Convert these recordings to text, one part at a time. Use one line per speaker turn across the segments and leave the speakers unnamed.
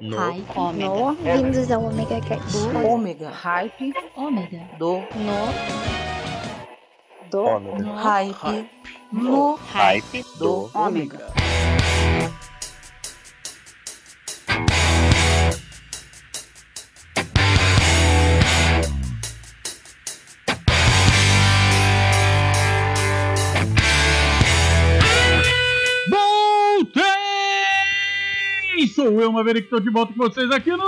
No.
Hype.
Ômega.
No, vindos ao Omega Cast.
Ômega. Hype.
Ômega.
Do.
No. Do.
Ômega.
Hype. No.
Hype
Do. Ômega.
Sou eu, Maverick, estou de volta com vocês aqui no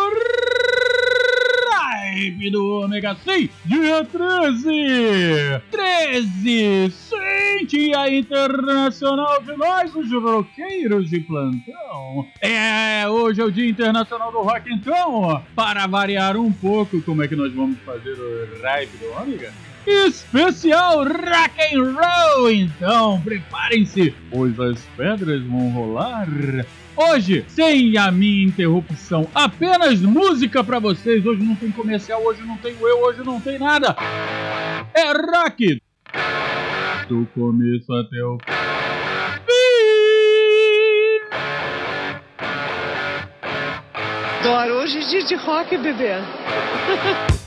Live do Omega 100, dia 13! 13! Sim, dia internacional de nós, os roqueiros de plantão! É, hoje é o dia internacional do rock, então, para variar um pouco, como é que nós vamos fazer o Live do Omega? especial rock and roll. Então, preparem-se, pois as pedras vão rolar. Hoje, sem a minha interrupção, apenas música pra vocês. Hoje não tem comercial, hoje não tem eu, hoje não tem nada. É rock do começo até o fim.
Adoro. Hoje é dia de rock, bebê.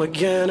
again.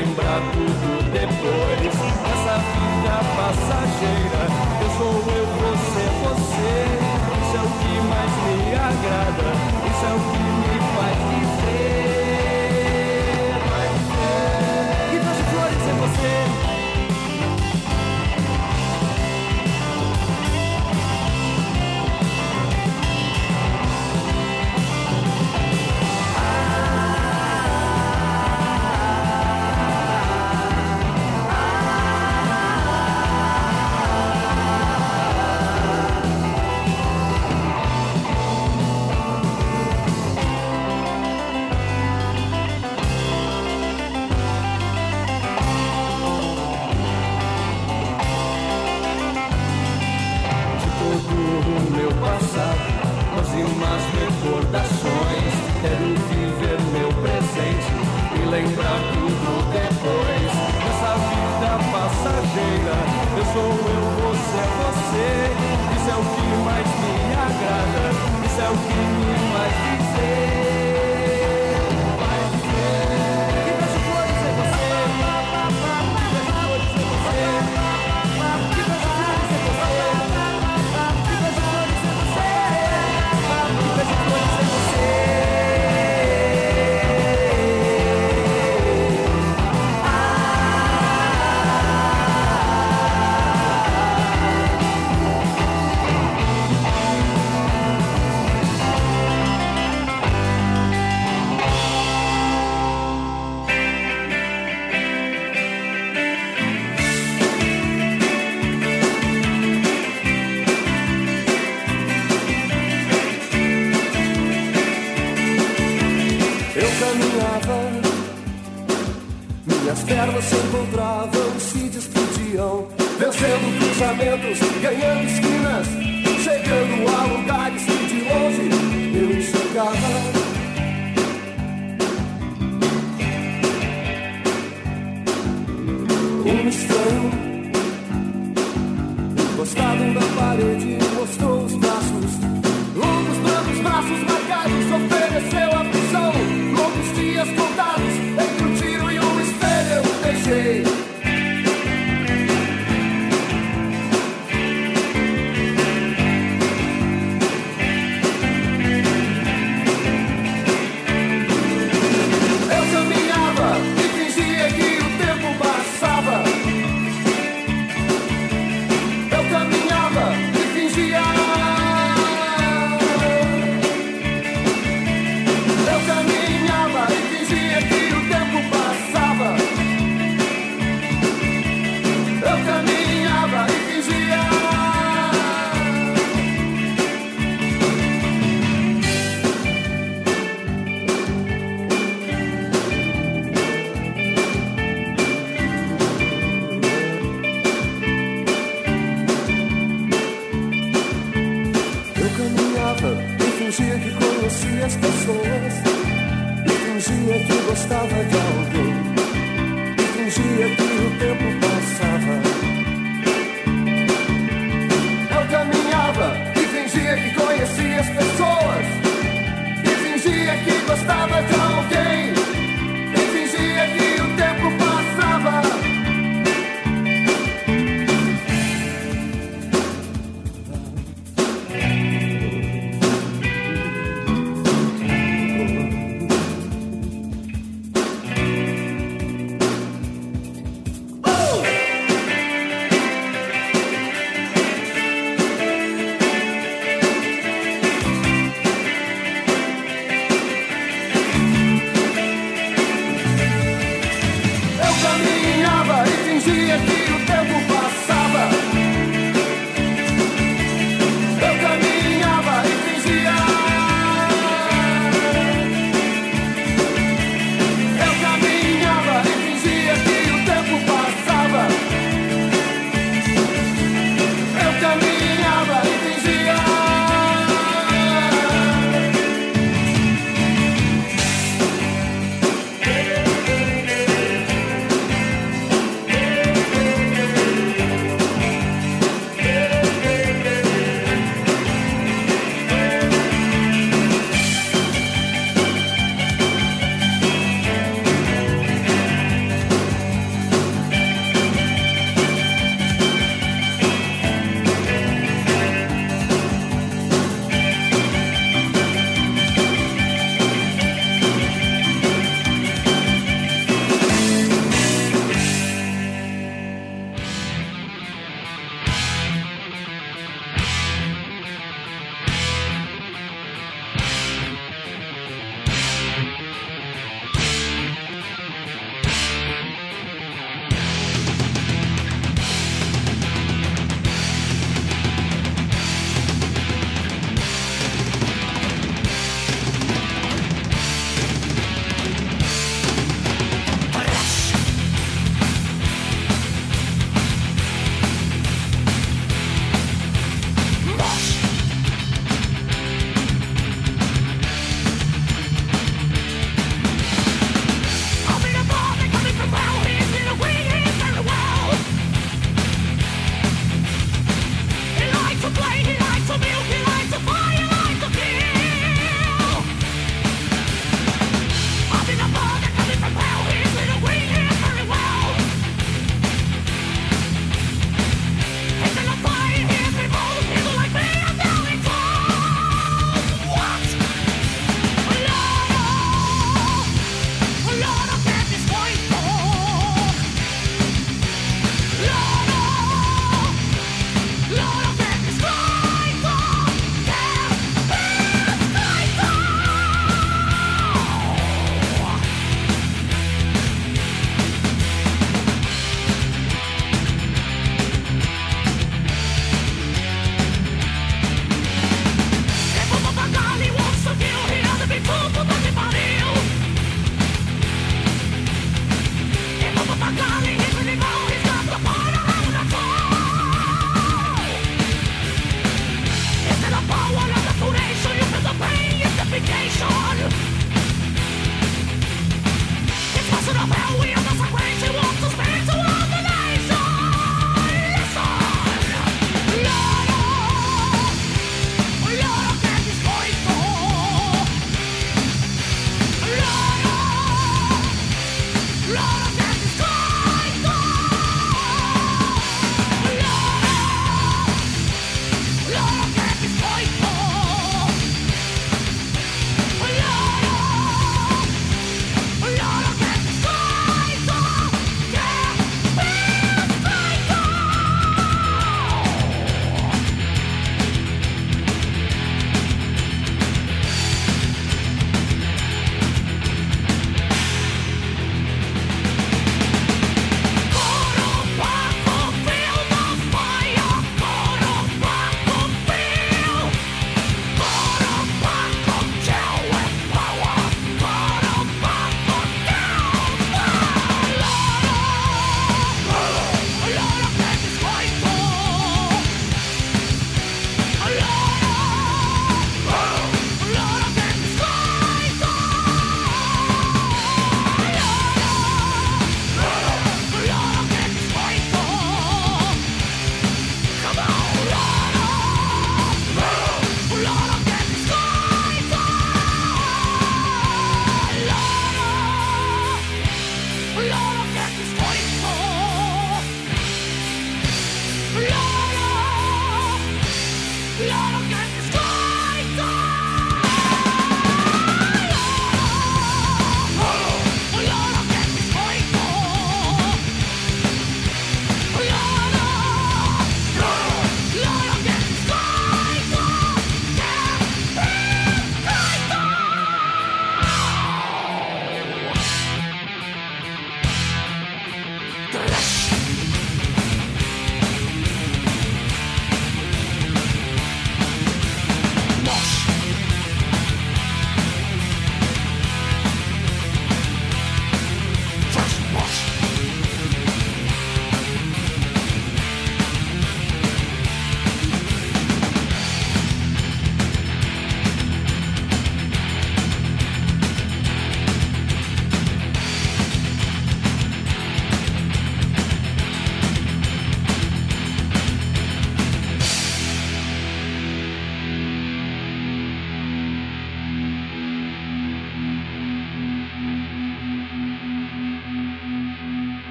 lembrar tudo depois. Essa vida passageira, eu sou eu, você, você. Isso é o que mais me agrada. eu, você ser você. Isso é o que mais me agrada, isso é o que me faz dizer. minhas pernas se encontravam, se despediam, vencendo cruzamentos, ganhando esquinas, chegando a lugares que de longe eu enxergava. Um estranho, encostado na parede, mostrou os braços, longos brancos braços marcados, ofereceu a prisão os dias contados, entre o tiro e o espelho, eu deixei.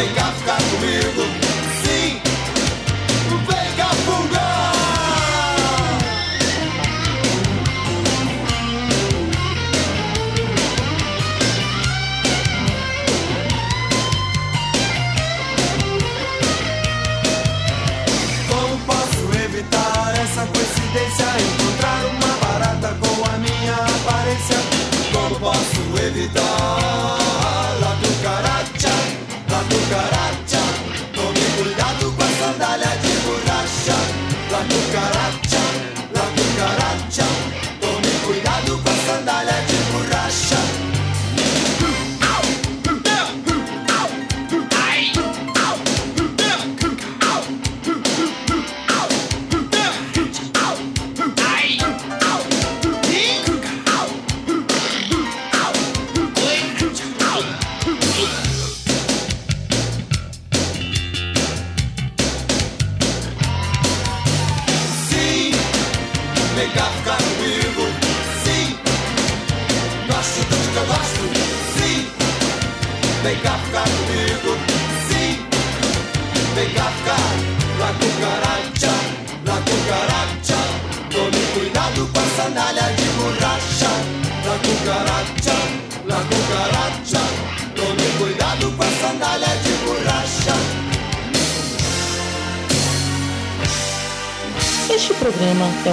Vem cá ficar comigo,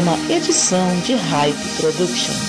uma
edição de Hype Production.